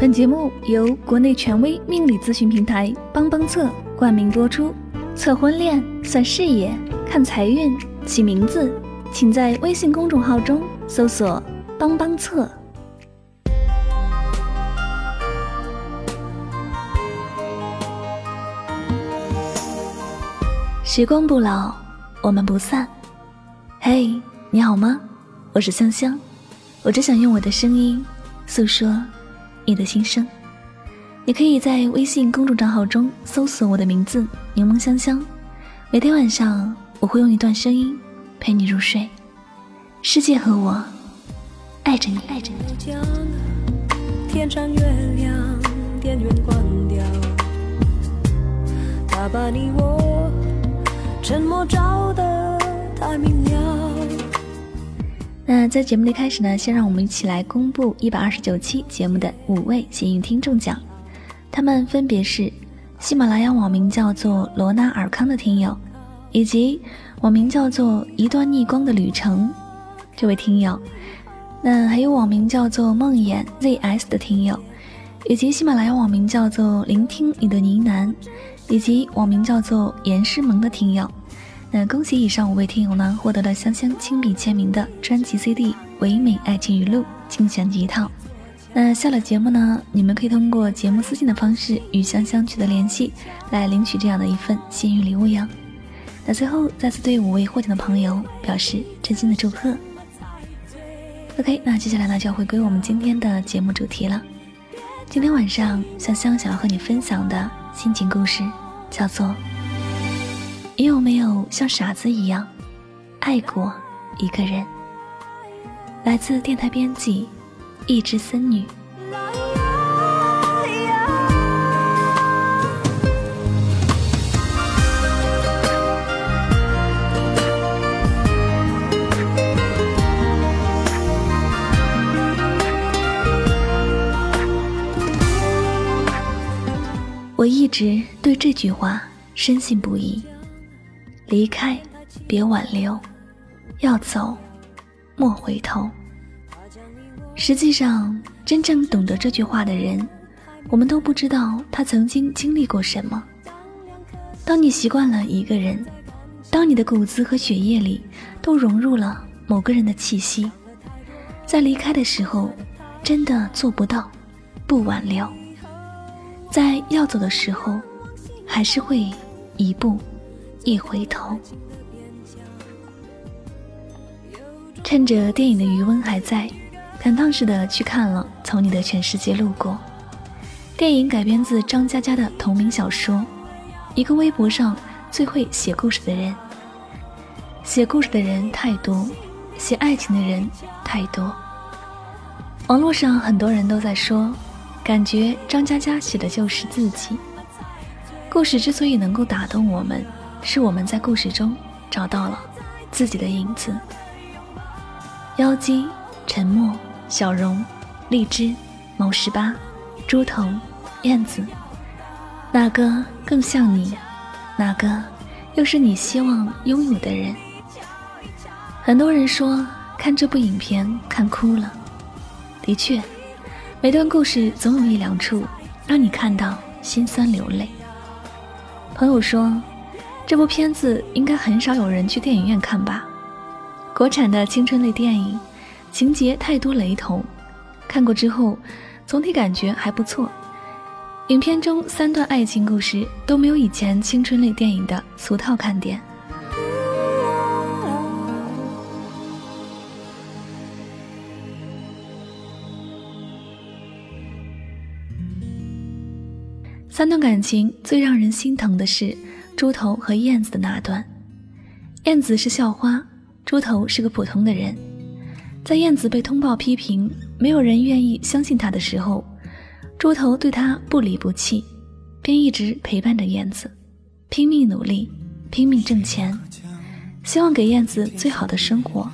本节目由国内权威命理咨询平台帮帮测冠名播出。测婚恋、算事业、看财运、起名字，请在微信公众号中搜索“帮帮测”。时光不老，我们不散。嘿，你好吗？我是香香，我只想用我的声音诉说。你的心声，你可以在微信公众账号中搜索我的名字“柠檬香香”。每天晚上，我会用一段声音陪你入睡。世界和我爱着你，爱着你。天上月亮，电源关掉，他把你我沉默照得太明了。那在节目的开始呢，先让我们一起来公布一百二十九期节目的五位幸运听众奖，他们分别是喜马拉雅网名叫做罗纳尔康的听友，以及网名叫做一段逆光的旅程这位听友，那还有网名叫做梦魇 zs 的听友，以及喜马拉雅网名叫做聆听你的呢喃，以及网名叫做严诗萌的听友。那恭喜以上五位听友呢，获得了香香亲笔签名的专辑 CD《唯美爱情语录》精选集一套。那下了节目呢，你们可以通过节目私信的方式与香香取得联系，来领取这样的一份幸运礼物呀。那最后再次对五位获奖的朋友表示真心的祝贺。OK，那接下来呢就要回归我们今天的节目主题了。今天晚上香香想要和你分享的心情故事叫做。你有没有像傻子一样爱过一个人？来自电台编辑一只森女。我一直对这句话深信不疑。离开，别挽留；要走，莫回头。实际上，真正懂得这句话的人，我们都不知道他曾经经历过什么。当你习惯了一个人，当你的骨子和血液里都融入了某个人的气息，在离开的时候，真的做不到不挽留。在要走的时候，还是会一步。一回头，趁着电影的余温还在，感叹似的去看了《从你的全世界路过》。电影改编自张嘉佳的同名小说。一个微博上最会写故事的人，写故事的人太多，写爱情的人太多。网络上很多人都在说，感觉张嘉佳写的就是自己。故事之所以能够打动我们。是我们在故事中找到了自己的影子。妖姬、沉默、小荣、荔枝、毛十八、猪头、燕子，哪个更像你？哪个又是你希望拥有的人？很多人说看这部影片看哭了。的确，每段故事总有一两处让你看到心酸流泪。朋友说。这部片子应该很少有人去电影院看吧？国产的青春类电影，情节太多雷同，看过之后，总体感觉还不错。影片中三段爱情故事都没有以前青春类电影的俗套看点。三段感情最让人心疼的是。猪头和燕子的那段，燕子是校花，猪头是个普通的人。在燕子被通报批评，没有人愿意相信他的时候，猪头对他不离不弃，便一直陪伴着燕子，拼命努力，拼命挣钱，希望给燕子最好的生活。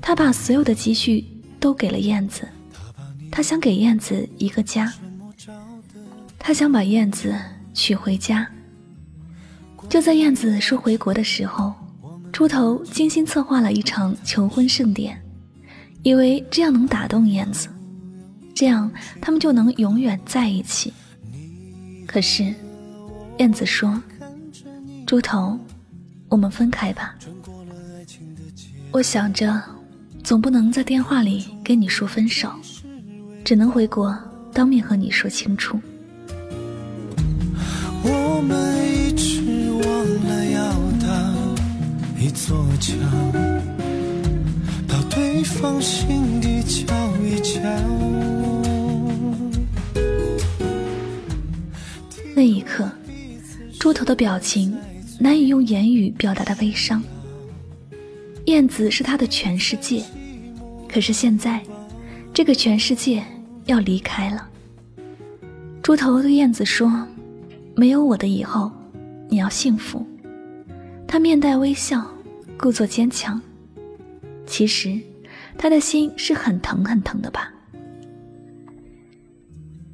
他把所有的积蓄都给了燕子，他想给燕子一个家，他想把燕子娶回家。就在燕子说回国的时候，猪头精心策划了一场求婚盛典，以为这样能打动燕子。这样他们就能永远在一起。可是，燕子说：“猪头，我们分开吧。”我想着，总不能在电话里跟你说分手，只能回国当面和你说清楚。我们一座桥，到对方心底瞧一瞧。那一刻，猪头的表情难以用言语表达的悲伤。燕子是他的全世界，可是现在，这个全世界要离开了。猪头对燕子说：“没有我的以后，你要幸福。”他面带微笑，故作坚强。其实，他的心是很疼很疼的吧。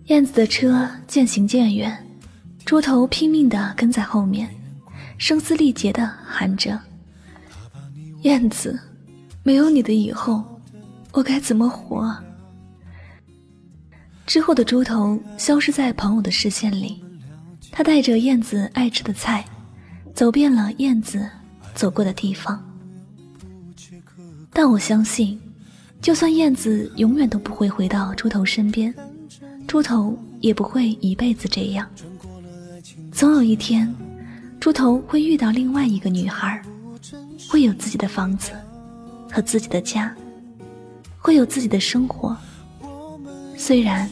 燕子的车渐行渐远，猪头拼命地跟在后面，声嘶力竭地喊着。燕子，没有你的以后，我该怎么活？之后的猪头消失在朋友的视线里，他带着燕子爱吃的菜，走遍了燕子走过的地方。但我相信，就算燕子永远都不会回到猪头身边，猪头也不会一辈子这样。总有一天，猪头会遇到另外一个女孩。会有自己的房子和自己的家，会有自己的生活。虽然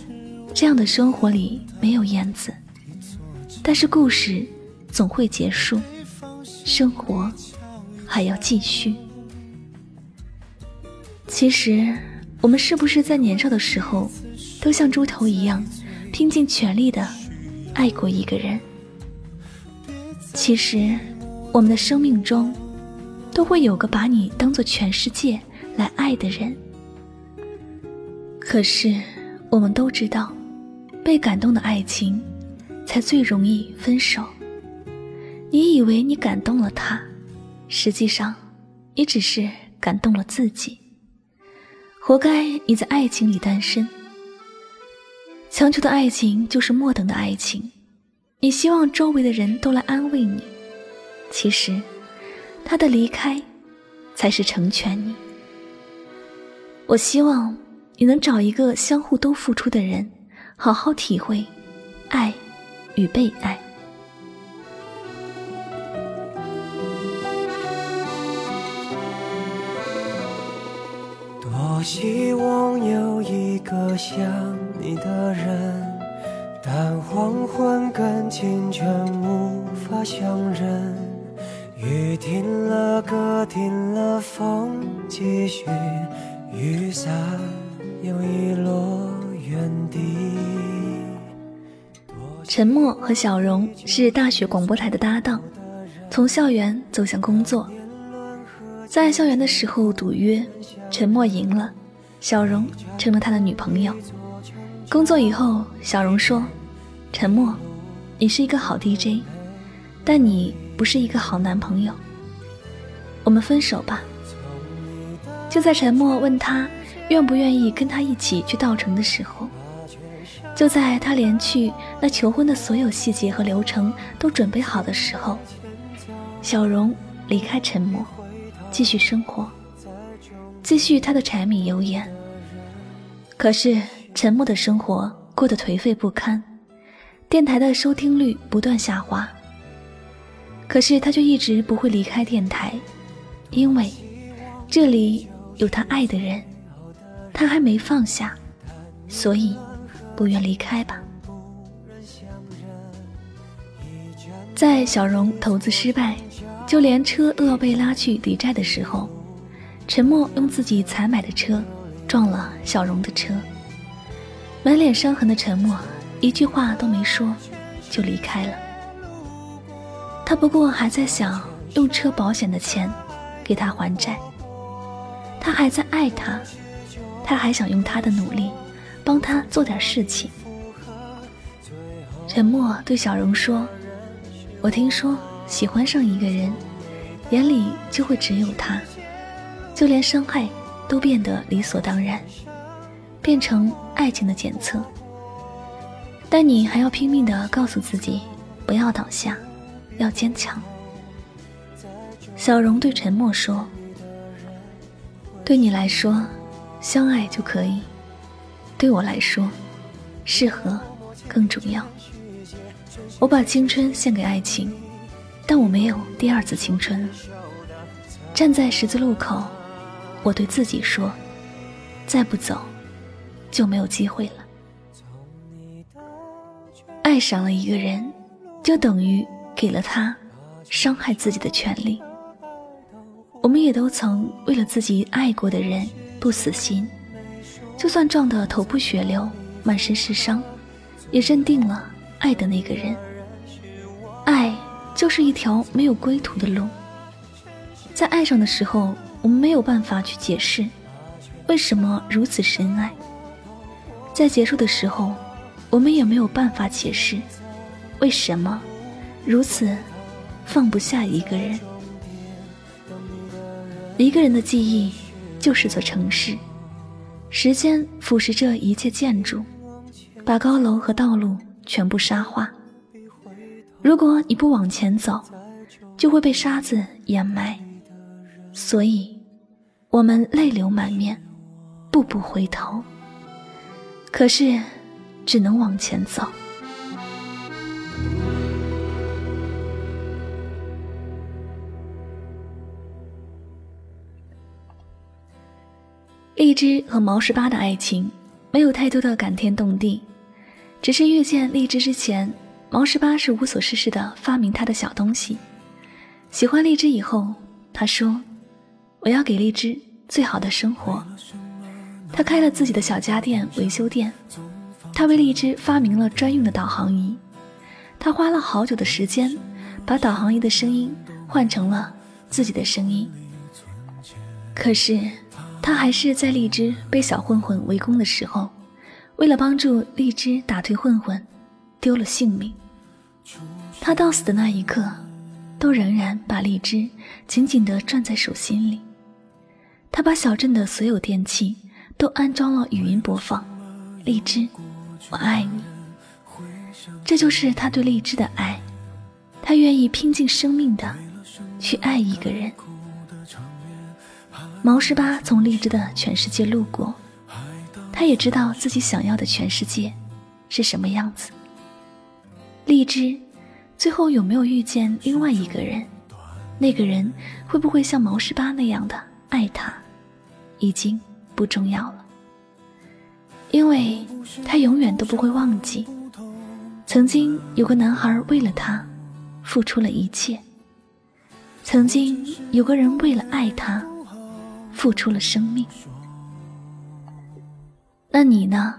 这样的生活里没有燕子，但是故事总会结束，生活还要继续。其实，我们是不是在年少的时候，都像猪头一样，拼尽全力的爱过一个人？其实，我们的生命中。都会有个把你当做全世界来爱的人，可是我们都知道，被感动的爱情才最容易分手。你以为你感动了他，实际上你只是感动了自己。活该你在爱情里单身。强求的爱情就是末等的爱情，你希望周围的人都来安慰你，其实。他的离开，才是成全你。我希望你能找一个相互都付出的人，好好体会爱与被爱。多希望有一个像你的人，但黄昏跟清晨无法相认。雨停了，歌停了，风继续，雨伞又遗落原地。陈默和小荣是大学广播台的搭档，从校园走向工作。在校园的时候赌约，陈默赢了，小荣成了他的女朋友。工作以后，小荣说：“陈默，你是一个好 DJ，但你……”不是一个好男朋友，我们分手吧。就在陈默问他愿不愿意跟他一起去稻城的时候，就在他连去那求婚的所有细节和流程都准备好的时候，小荣离开陈默，继续生活，继续他的柴米油盐。可是陈默的生活过得颓废不堪，电台的收听率不断下滑。可是他却一直不会离开电台，因为这里有他爱的人，他还没放下，所以不愿离开吧。在小荣投资失败，就连车都要被拉去抵债的时候，陈默用自己才买的车撞了小荣的车，满脸伤痕的陈默一句话都没说，就离开了。他不过还在想用车保险的钱给他还债，他还在爱他，他还想用他的努力帮他做点事情。沉默对小荣说：“我听说喜欢上一个人，眼里就会只有他，就连伤害都变得理所当然。变成爱情的检测。但你还要拼命的告诉自己，不要倒下，要坚强。小荣对沉默说：“对你来说，相爱就可以；对我来说，适合更重要。我把青春献给爱情，但我没有第二次青春。站在十字路口，我对自己说：再不走，就没有机会了。”爱上了一个人，就等于给了他伤害自己的权利。我们也都曾为了自己爱过的人不死心，就算撞得头破血流、满身是伤，也认定了爱的那个人。爱就是一条没有归途的路。在爱上的时候，我们没有办法去解释为什么如此深爱；在结束的时候，我们也没有办法解释，为什么如此放不下一个人。一个人的记忆就是座城市，时间腐蚀着一切建筑，把高楼和道路全部沙化。如果你不往前走，就会被沙子掩埋。所以，我们泪流满面，步步回头。可是。只能往前走。荔枝和毛十八的爱情没有太多的感天动地，只是遇见荔枝之前，毛十八是无所事事的发明他的小东西。喜欢荔枝以后，他说：“我要给荔枝最好的生活。”他开了自己的小家电维修店。他为荔枝发明了专用的导航仪，他花了好久的时间，把导航仪的声音换成了自己的声音。可是，他还是在荔枝被小混混围攻的时候，为了帮助荔枝打退混混，丢了性命。他到死的那一刻，都仍然把荔枝紧紧地攥在手心里。他把小镇的所有电器都安装了语音播放，荔枝。我爱你，这就是他对荔枝的爱。他愿意拼尽生命的去爱一个人。毛十八从荔枝的全世界路过，他也知道自己想要的全世界是什么样子。荔枝最后有没有遇见另外一个人？那个人会不会像毛十八那样的爱他？已经不重要了。因为他永远都不会忘记，曾经有个男孩为了他付出了一切，曾经有个人为了爱他付出了生命。那你呢？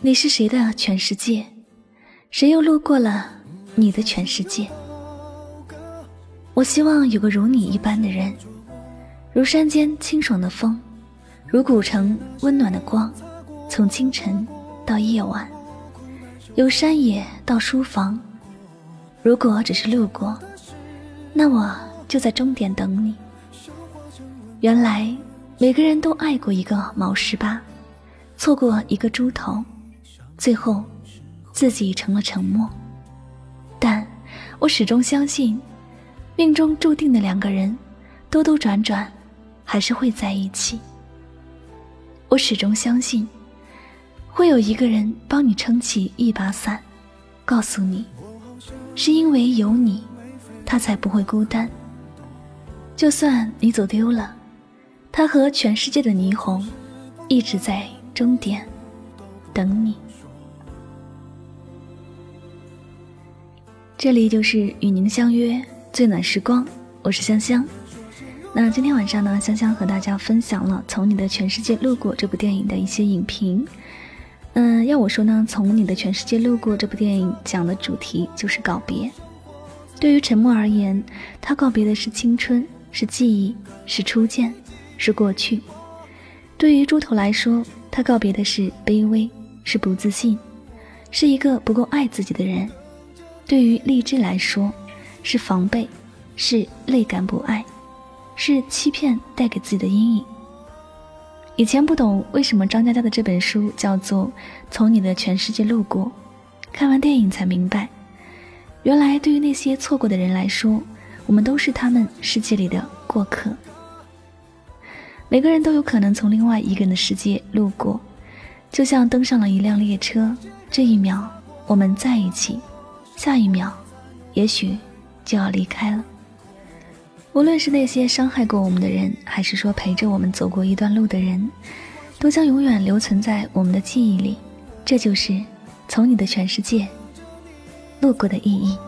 你是谁的全世界？谁又路过了你的全世界？我希望有个如你一般的人，如山间清爽的风，如古城温暖的光。从清晨到夜晚，由山野到书房。如果只是路过，那我就在终点等你。原来每个人都爱过一个毛十八，错过一个猪头，最后自己成了沉默。但我始终相信，命中注定的两个人，兜兜转转，还是会在一起。我始终相信。会有一个人帮你撑起一把伞，告诉你，是因为有你，他才不会孤单。就算你走丢了，他和全世界的霓虹，一直在终点等你。这里就是与您相约最暖时光，我是香香。那今天晚上呢，香香和大家分享了《从你的全世界路过》这部电影的一些影评。嗯，要我说呢，从你的全世界路过这部电影讲的主题就是告别。对于陈默而言，他告别的是青春，是记忆，是初见，是过去；对于猪头来说，他告别的是卑微，是不自信，是一个不够爱自己的人；对于荔枝来说，是防备，是泪感不爱，是欺骗带给自己的阴影。以前不懂为什么张嘉佳的这本书叫做《从你的全世界路过》，看完电影才明白，原来对于那些错过的人来说，我们都是他们世界里的过客。每个人都有可能从另外一个人的世界路过，就像登上了一辆列车，这一秒我们在一起，下一秒，也许就要离开了。无论是那些伤害过我们的人，还是说陪着我们走过一段路的人，都将永远留存在我们的记忆里。这就是从你的全世界路过的意义。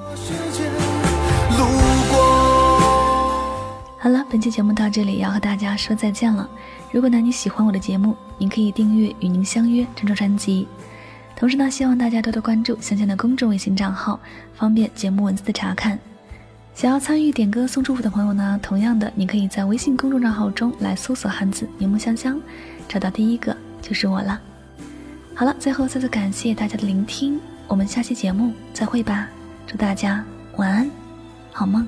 好了，本期节目到这里要和大家说再见了。如果呢你喜欢我的节目，您可以订阅《与您相约》郑州专辑。同时呢，希望大家多多关注香香的公众微信账号，方便节目文字的查看。想要参与点歌送祝福的朋友呢，同样的，你可以在微信公众账号中来搜索汉字“柠檬香香”，找到第一个就是我了。好了，最后再次感谢大家的聆听，我们下期节目再会吧，祝大家晚安，好梦。